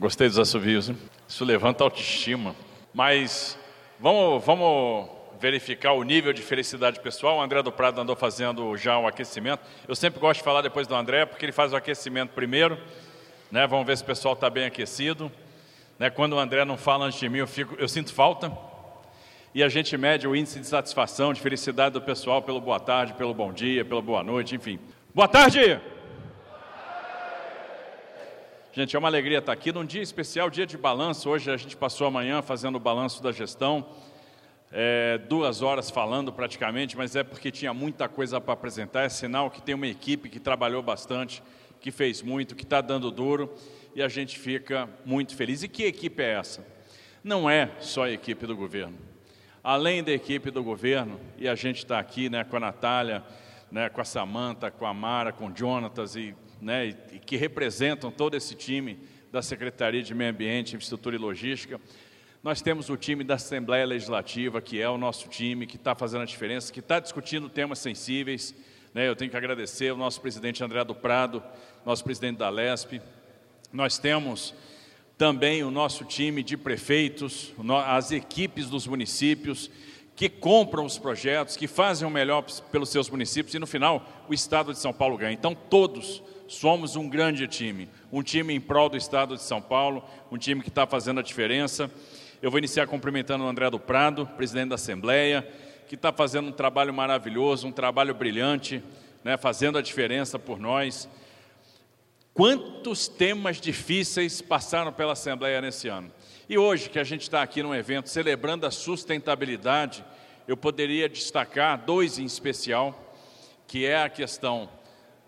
Gostei dos assovios, hein? Isso levanta a autoestima. Mas vamos, vamos verificar o nível de felicidade pessoal. O André do Prado andou fazendo já o aquecimento. Eu sempre gosto de falar depois do André, porque ele faz o aquecimento primeiro. Né? Vamos ver se o pessoal está bem aquecido. Né? Quando o André não fala antes de mim, eu, fico, eu sinto falta. E a gente mede o índice de satisfação, de felicidade do pessoal pelo boa tarde, pelo bom dia, pelo boa noite, enfim. Boa tarde! Gente, é uma alegria estar aqui num dia especial, dia de balanço. Hoje a gente passou a manhã fazendo o balanço da gestão é, duas horas falando praticamente, mas é porque tinha muita coisa para apresentar. É sinal que tem uma equipe que trabalhou bastante, que fez muito, que está dando duro e a gente fica muito feliz. E que equipe é essa? Não é só a equipe do governo. Além da equipe do governo, e a gente está aqui né, com a Natália, né, com a Samanta, com a Mara, com o Jonatas, e, né, e, que representam todo esse time da Secretaria de Meio Ambiente, Infraestrutura e Logística. Nós temos o time da Assembleia Legislativa, que é o nosso time, que está fazendo a diferença, que está discutindo temas sensíveis. Né? Eu tenho que agradecer ao nosso presidente André do Prado, nosso presidente da LESP. Nós temos também o nosso time de prefeitos, as equipes dos municípios, que compram os projetos, que fazem o melhor pelos seus municípios e no final o Estado de São Paulo ganha. Então todos somos um grande time, um time em prol do Estado de São Paulo, um time que está fazendo a diferença. Eu vou iniciar cumprimentando o André do Prado, presidente da Assembleia, que está fazendo um trabalho maravilhoso, um trabalho brilhante, né, fazendo a diferença por nós. Quantos temas difíceis passaram pela Assembleia nesse ano? E hoje, que a gente está aqui num evento celebrando a sustentabilidade, eu poderia destacar dois em especial, que é a questão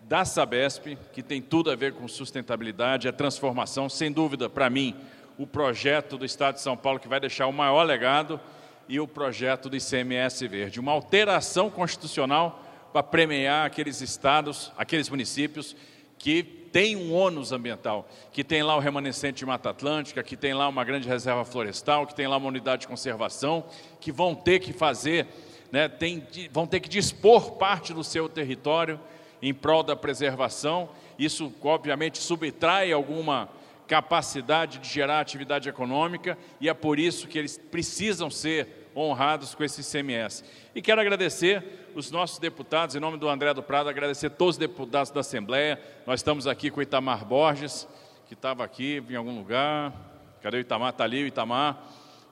da Sabesp, que tem tudo a ver com sustentabilidade, a transformação, sem dúvida, para mim, o projeto do Estado de São Paulo que vai deixar o maior legado e o projeto do ICMS Verde. Uma alteração constitucional para premiar aqueles estados, aqueles municípios que têm um ônus ambiental, que tem lá o remanescente de Mata Atlântica, que tem lá uma grande reserva florestal, que tem lá uma unidade de conservação, que vão ter que fazer, né, tem, vão ter que dispor parte do seu território em prol da preservação. Isso, obviamente, subtrai alguma capacidade de gerar atividade econômica e é por isso que eles precisam ser honrados com esse ICMS. E quero agradecer os nossos deputados, em nome do André do Prado, agradecer todos os deputados da Assembleia. Nós estamos aqui com o Itamar Borges, que estava aqui em algum lugar. Cadê o Itamar? Está ali o Itamar.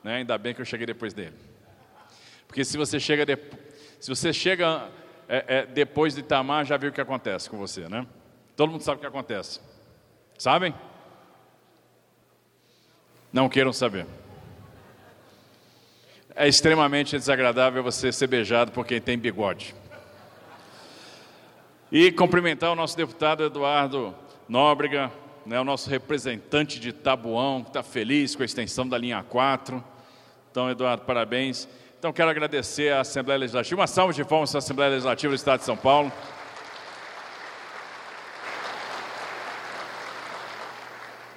Né? Ainda bem que eu cheguei depois dele. Porque se você chega, de... se você chega é, é, depois de Itamar, já viu o que acontece com você, né? Todo mundo sabe o que acontece. Sabem? não queiram saber. É extremamente desagradável você ser beijado por quem tem bigode. E cumprimentar o nosso deputado Eduardo Nóbrega, né, o nosso representante de Tabuão, que está feliz com a extensão da linha 4. Então, Eduardo, parabéns. Então, quero agradecer à Assembleia Legislativa, uma salva de palmas à Assembleia Legislativa do Estado de São Paulo.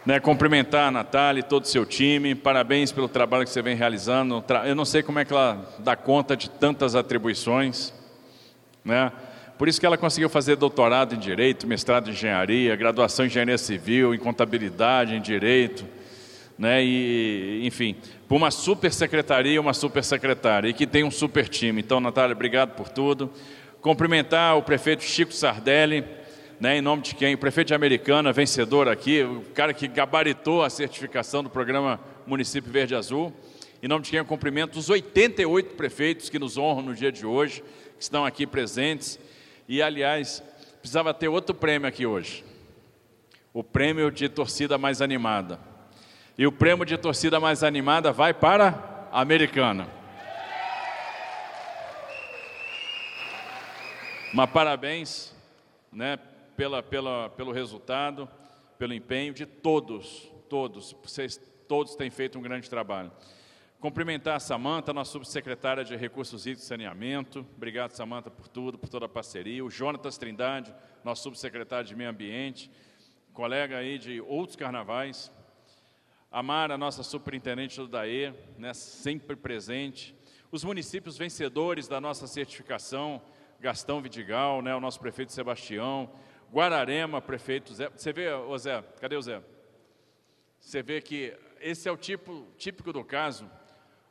Né, cumprimentar a Natália e todo o seu time, parabéns pelo trabalho que você vem realizando. Eu não sei como é que ela dá conta de tantas atribuições, né? Por isso que ela conseguiu fazer doutorado em Direito, mestrado em Engenharia, graduação em Engenharia Civil, em Contabilidade, em Direito, né? E, enfim, por uma super secretaria, uma super secretária, e que tem um super time. Então, Natália, obrigado por tudo. Cumprimentar o prefeito Chico Sardelli, né, em nome de quem? O prefeito de Americana, vencedor aqui, o cara que gabaritou a certificação do programa Município Verde Azul. Em nome de quem eu cumprimento os 88 prefeitos que nos honram no dia de hoje, que estão aqui presentes. E, aliás, precisava ter outro prêmio aqui hoje. O prêmio de torcida mais animada. E o prêmio de torcida mais animada vai para a Americana. Uma parabéns, né, pela, pela, pelo resultado, pelo empenho de todos, todos. Vocês todos têm feito um grande trabalho. Cumprimentar a Samanta, nossa subsecretária de Recursos Hídricos e Saneamento. Obrigado, Samanta, por tudo, por toda a parceria. O Jonatas Trindade, nosso subsecretário de Meio Ambiente, colega aí de outros carnavais. A Mara, nossa superintendente do DAE, né, sempre presente. Os municípios vencedores da nossa certificação, Gastão Vidigal, né, o nosso prefeito Sebastião, Guararema, prefeito Zé. Você vê, ô Zé, cadê o Zé? Você vê que esse é o tipo típico do caso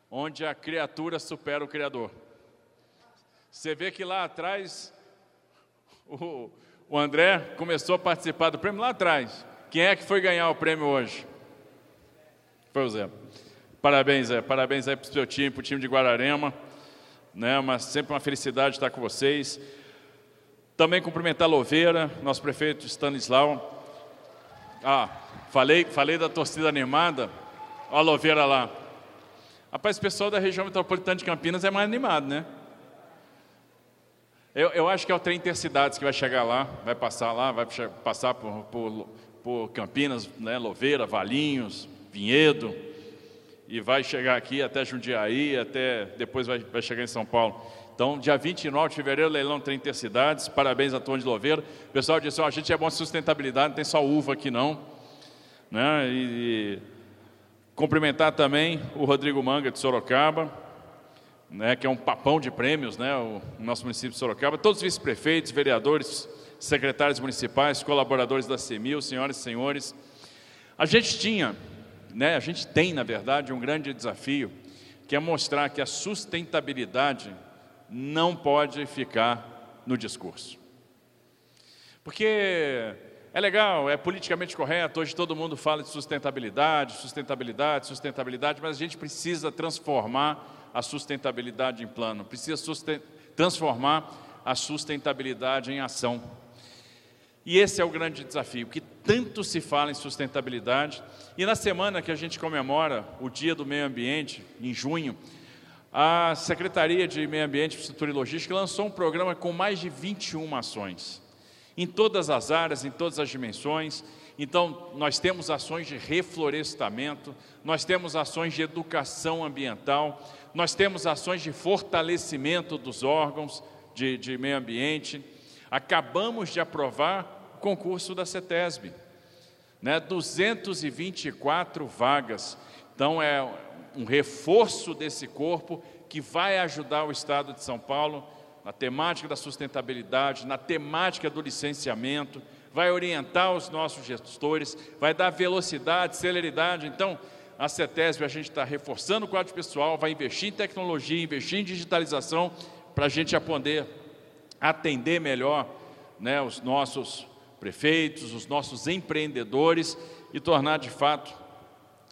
onde a criatura supera o Criador. Você vê que lá atrás o, o André começou a participar do prêmio lá atrás. Quem é que foi ganhar o prêmio hoje? Foi o Zé. Parabéns, Zé. Parabéns aí para o seu time, para o time de Guararema. Né? Mas sempre uma felicidade estar com vocês. Também cumprimentar Louveira, nosso prefeito Stanislau. Ah, falei, falei da torcida animada. Olha a Louveira lá. Rapaz, o pessoal da região metropolitana de Campinas é mais animado, né? Eu, eu acho que é o trem Intercidades que vai chegar lá, vai passar lá, vai passar por, por, por Campinas, né, Louveira, Valinhos, Vinhedo, e vai chegar aqui até Jundiaí, até depois vai, vai chegar em São Paulo. Então, dia 29 de fevereiro, leilão Trem Intercidades, parabéns a Tom de Louveira. O pessoal disse, oh, a gente é bom de sustentabilidade, não tem só uva aqui não. Né? E, e Cumprimentar também o Rodrigo Manga de Sorocaba, né, que é um papão de prêmios, né, o nosso município de Sorocaba, todos os vice-prefeitos, vereadores, secretários municipais, colaboradores da CEMIL, senhoras e senhores. A gente tinha, né, a gente tem, na verdade, um grande desafio, que é mostrar que a sustentabilidade não pode ficar no discurso. Porque é legal, é politicamente correto, hoje todo mundo fala de sustentabilidade, sustentabilidade, sustentabilidade, mas a gente precisa transformar a sustentabilidade em plano, precisa transformar a sustentabilidade em ação. E esse é o grande desafio, que tanto se fala em sustentabilidade. E na semana que a gente comemora o Dia do Meio Ambiente, em junho, a Secretaria de Meio Ambiente, Infraestrutura e Logística lançou um programa com mais de 21 ações em todas as áreas, em todas as dimensões. Então, nós temos ações de reflorestamento, nós temos ações de educação ambiental, nós temos ações de fortalecimento dos órgãos de, de meio ambiente. Acabamos de aprovar concurso da CETESB, né? 224 vagas. Então, é um reforço desse corpo que vai ajudar o Estado de São Paulo na temática da sustentabilidade, na temática do licenciamento, vai orientar os nossos gestores, vai dar velocidade, celeridade. Então, a CETESB, a gente está reforçando o quadro pessoal, vai investir em tecnologia, investir em digitalização, para a gente poder atender melhor né, os nossos prefeitos, os nossos empreendedores e tornar de fato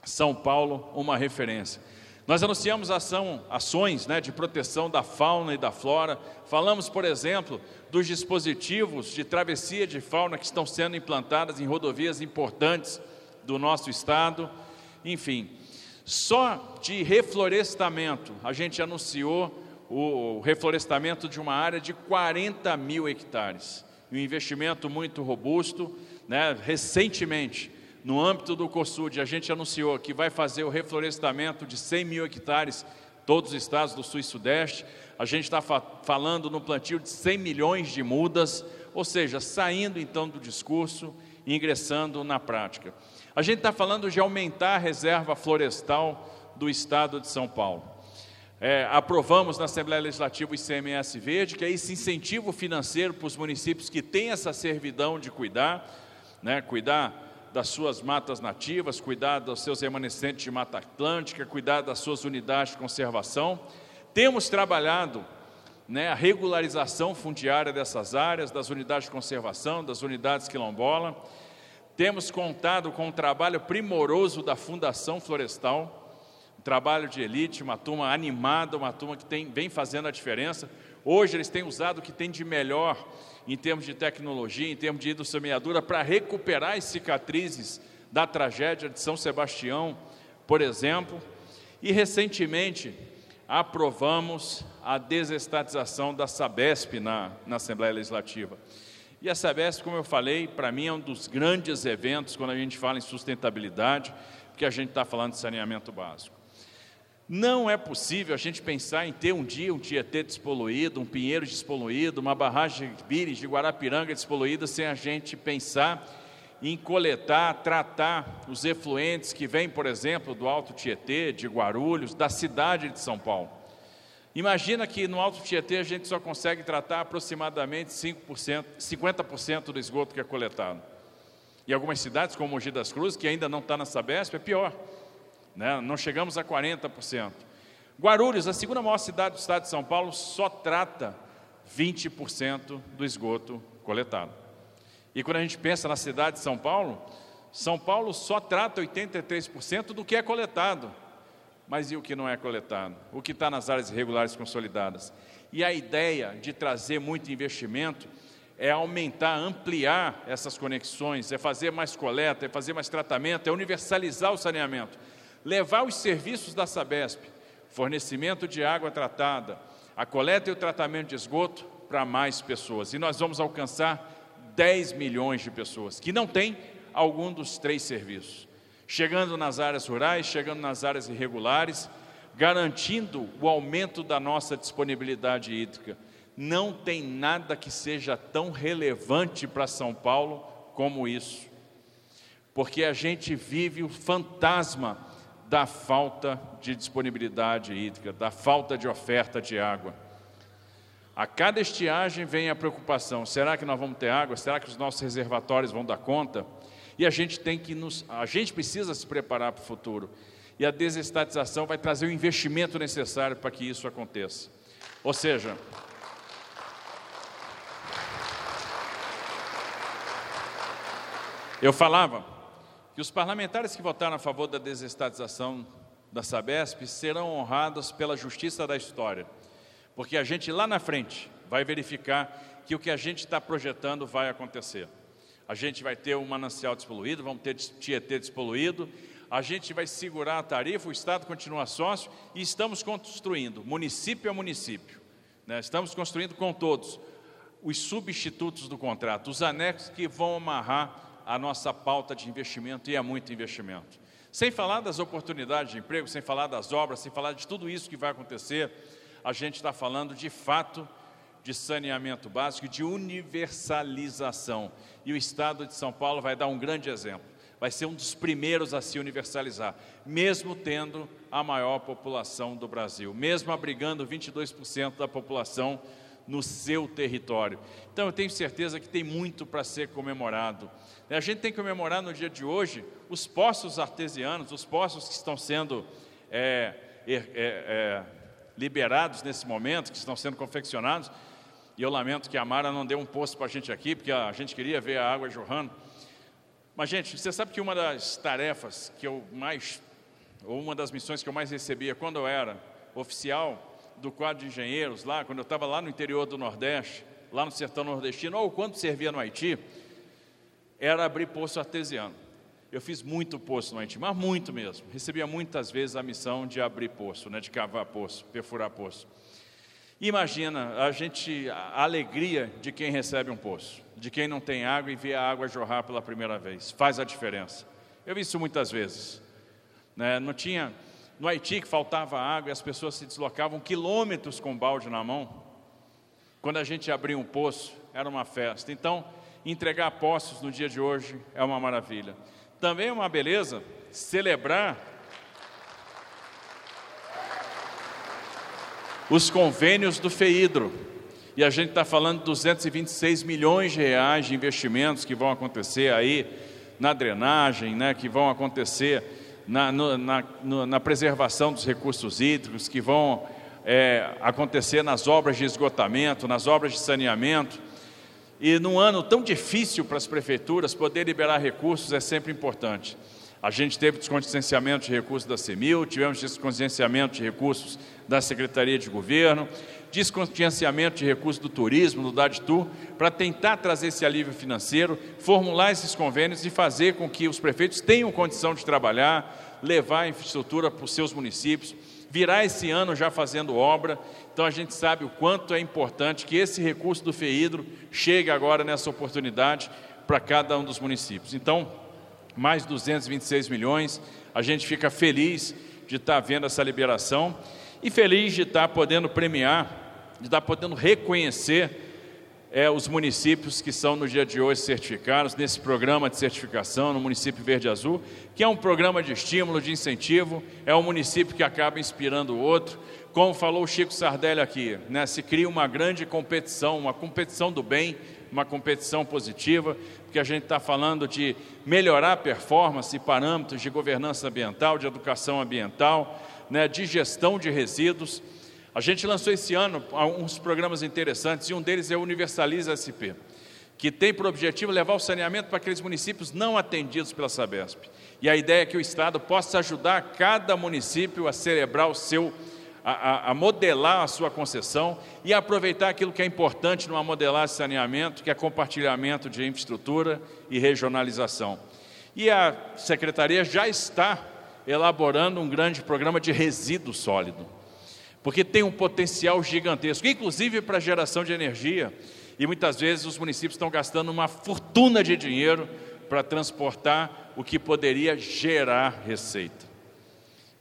São Paulo uma referência. Nós anunciamos ação, ações né, de proteção da fauna e da flora. Falamos, por exemplo, dos dispositivos de travessia de fauna que estão sendo implantados em rodovias importantes do nosso estado. Enfim, só de reflorestamento, a gente anunciou o reflorestamento de uma área de 40 mil hectares. Um investimento muito robusto. Né? Recentemente, no âmbito do COSUD, a gente anunciou que vai fazer o reflorestamento de 100 mil hectares, todos os estados do Sul e Sudeste. A gente está fa falando no plantio de 100 milhões de mudas, ou seja, saindo então do discurso e ingressando na prática. A gente está falando de aumentar a reserva florestal do estado de São Paulo. É, aprovamos na Assembleia Legislativa o ICMS Verde, que é esse incentivo financeiro para os municípios que têm essa servidão de cuidar, né, cuidar das suas matas nativas, cuidar dos seus remanescentes de Mata Atlântica, cuidar das suas unidades de conservação. Temos trabalhado né, a regularização fundiária dessas áreas, das unidades de conservação, das unidades quilombola. Temos contado com um trabalho primoroso da Fundação Florestal, trabalho de elite, uma turma animada, uma turma que tem, vem fazendo a diferença. Hoje eles têm usado o que tem de melhor em termos de tecnologia, em termos de hidrossemeadura, para recuperar as cicatrizes da tragédia de São Sebastião, por exemplo. E recentemente aprovamos a desestatização da Sabesp na, na Assembleia Legislativa. E a Sabesp, como eu falei, para mim é um dos grandes eventos quando a gente fala em sustentabilidade, porque a gente está falando de saneamento básico. Não é possível a gente pensar em ter um dia um Tietê despoluído, um Pinheiro despoluído, uma barragem de Pires, de Guarapiranga despoluída, sem a gente pensar em coletar, tratar os efluentes que vêm, por exemplo, do Alto Tietê, de Guarulhos, da cidade de São Paulo. Imagina que no Alto Tietê a gente só consegue tratar aproximadamente 5%, 50% do esgoto que é coletado. Em algumas cidades, como Mogi das Cruzes, que ainda não está na Sabesp, é pior. Né? Não chegamos a 40%. Guarulhos, a segunda maior cidade do estado de São Paulo, só trata 20% do esgoto coletado. E quando a gente pensa na cidade de São Paulo, São Paulo só trata 83% do que é coletado. Mas e o que não é coletado? O que está nas áreas irregulares consolidadas? E a ideia de trazer muito investimento é aumentar, ampliar essas conexões, é fazer mais coleta, é fazer mais tratamento, é universalizar o saneamento, levar os serviços da Sabesp, fornecimento de água tratada, a coleta e o tratamento de esgoto para mais pessoas. E nós vamos alcançar 10 milhões de pessoas que não têm algum dos três serviços. Chegando nas áreas rurais, chegando nas áreas irregulares, garantindo o aumento da nossa disponibilidade hídrica. Não tem nada que seja tão relevante para São Paulo como isso. Porque a gente vive o fantasma da falta de disponibilidade hídrica, da falta de oferta de água. A cada estiagem vem a preocupação: será que nós vamos ter água? Será que os nossos reservatórios vão dar conta? E a gente tem que nos, a gente precisa se preparar para o futuro. E a desestatização vai trazer o investimento necessário para que isso aconteça. Ou seja, eu falava que os parlamentares que votaram a favor da desestatização da Sabesp serão honrados pela justiça da história porque a gente lá na frente vai verificar que o que a gente está projetando vai acontecer. A gente vai ter um manancial despoluído, vamos ter Tietê despoluído, a gente vai segurar a tarifa, o Estado continua sócio e estamos construindo, município a município, né? estamos construindo com todos os substitutos do contrato, os anexos que vão amarrar a nossa pauta de investimento e é muito investimento. Sem falar das oportunidades de emprego, sem falar das obras, sem falar de tudo isso que vai acontecer, a gente está falando de fato de saneamento básico, de universalização. E o Estado de São Paulo vai dar um grande exemplo. Vai ser um dos primeiros a se universalizar, mesmo tendo a maior população do Brasil, mesmo abrigando 22% da população no seu território. Então eu tenho certeza que tem muito para ser comemorado. A gente tem que comemorar no dia de hoje os poços artesianos, os poços que estão sendo é, é, é, liberados nesse momento, que estão sendo confeccionados. E eu lamento que a Mara não deu um posto para a gente aqui, porque a gente queria ver a água jorrando. Mas, gente, você sabe que uma das tarefas que eu mais, ou uma das missões que eu mais recebia quando eu era oficial do quadro de engenheiros, lá, quando eu estava lá no interior do Nordeste, lá no sertão nordestino, ou quando servia no Haiti, era abrir poço artesiano. Eu fiz muito poço no Haiti, mas muito mesmo. Recebia muitas vezes a missão de abrir poço, né, de cavar poço, perfurar poço. Imagina a gente a alegria de quem recebe um poço, de quem não tem água e vê a água jorrar pela primeira vez. Faz a diferença. Eu vi isso muitas vezes. Né? Não tinha no Haiti que faltava água e as pessoas se deslocavam quilômetros com balde na mão. Quando a gente abria um poço, era uma festa. Então, entregar poços no dia de hoje é uma maravilha. Também é uma beleza celebrar os convênios do FEIDRO. E a gente está falando de 226 milhões de reais de investimentos que vão acontecer aí na drenagem, né, que vão acontecer na, no, na, no, na preservação dos recursos hídricos, que vão é, acontecer nas obras de esgotamento, nas obras de saneamento. E num ano tão difícil para as prefeituras, poder liberar recursos é sempre importante. A gente teve descongenciamento de recursos da CEMIL, tivemos descongenciamento de recursos da Secretaria de Governo, descongenciamento de recursos do turismo, do DADTUR, para tentar trazer esse alívio financeiro, formular esses convênios e fazer com que os prefeitos tenham condição de trabalhar, levar a infraestrutura para os seus municípios, virar esse ano já fazendo obra. Então a gente sabe o quanto é importante que esse recurso do FEIDRO chegue agora nessa oportunidade para cada um dos municípios. Então, mais 226 milhões, a gente fica feliz de estar vendo essa liberação e feliz de estar podendo premiar, de estar podendo reconhecer é, os municípios que são no dia de hoje certificados nesse programa de certificação no município Verde Azul, que é um programa de estímulo, de incentivo, é um município que acaba inspirando o outro. Como falou o Chico Sardelli aqui, né, se cria uma grande competição, uma competição do bem, uma competição positiva, porque a gente está falando de melhorar performance e parâmetros de governança ambiental, de educação ambiental, né, de gestão de resíduos. A gente lançou esse ano uns programas interessantes e um deles é o Universaliza SP, que tem por objetivo levar o saneamento para aqueles municípios não atendidos pela Sabesp. E a ideia é que o Estado possa ajudar cada município a celebrar o seu a, a, modelar a sua concessão e aproveitar aquilo que é importante numa modelagem de saneamento, que é compartilhamento de infraestrutura e regionalização. E a Secretaria já está elaborando um grande programa de resíduo sólido, porque tem um potencial gigantesco, inclusive para geração de energia. E muitas vezes os municípios estão gastando uma fortuna de dinheiro para transportar o que poderia gerar receita.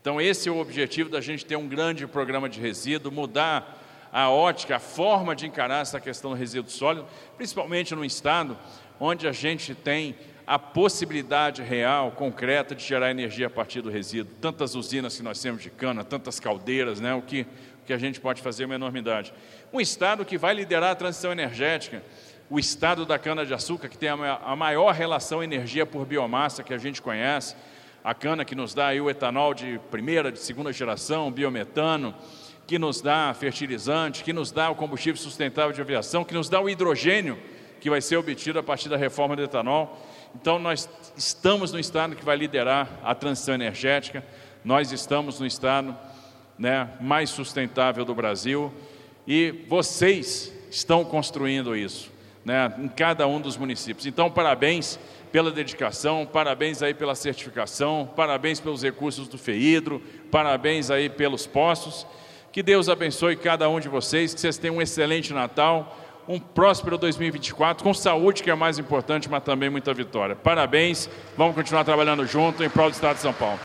Então, esse é o objetivo da gente ter um grande programa de resíduo, mudar a ótica, a forma de encarar essa questão do resíduo sólido, principalmente no estado onde a gente tem a possibilidade real, concreta, de gerar energia a partir do resíduo. Tantas usinas que nós temos de cana, tantas caldeiras, né? o, que, o que a gente pode fazer é uma enormidade. Um estado que vai liderar a transição energética, o estado da cana-de-açúcar, que tem a maior relação energia por biomassa que a gente conhece, a cana que nos dá aí o etanol de primeira, de segunda geração, biometano, que nos dá fertilizante, que nos dá o combustível sustentável de aviação, que nos dá o hidrogênio que vai ser obtido a partir da reforma do etanol. Então, nós estamos no estado que vai liderar a transição energética, nós estamos no estado né, mais sustentável do Brasil e vocês estão construindo isso né, em cada um dos municípios. Então, parabéns pela dedicação, parabéns aí pela certificação, parabéns pelos recursos do FEIDRO, parabéns aí pelos postos. Que Deus abençoe cada um de vocês, que vocês tenham um excelente Natal, um próspero 2024, com saúde, que é mais importante, mas também muita vitória. Parabéns, vamos continuar trabalhando junto em prol do Estado de São Paulo.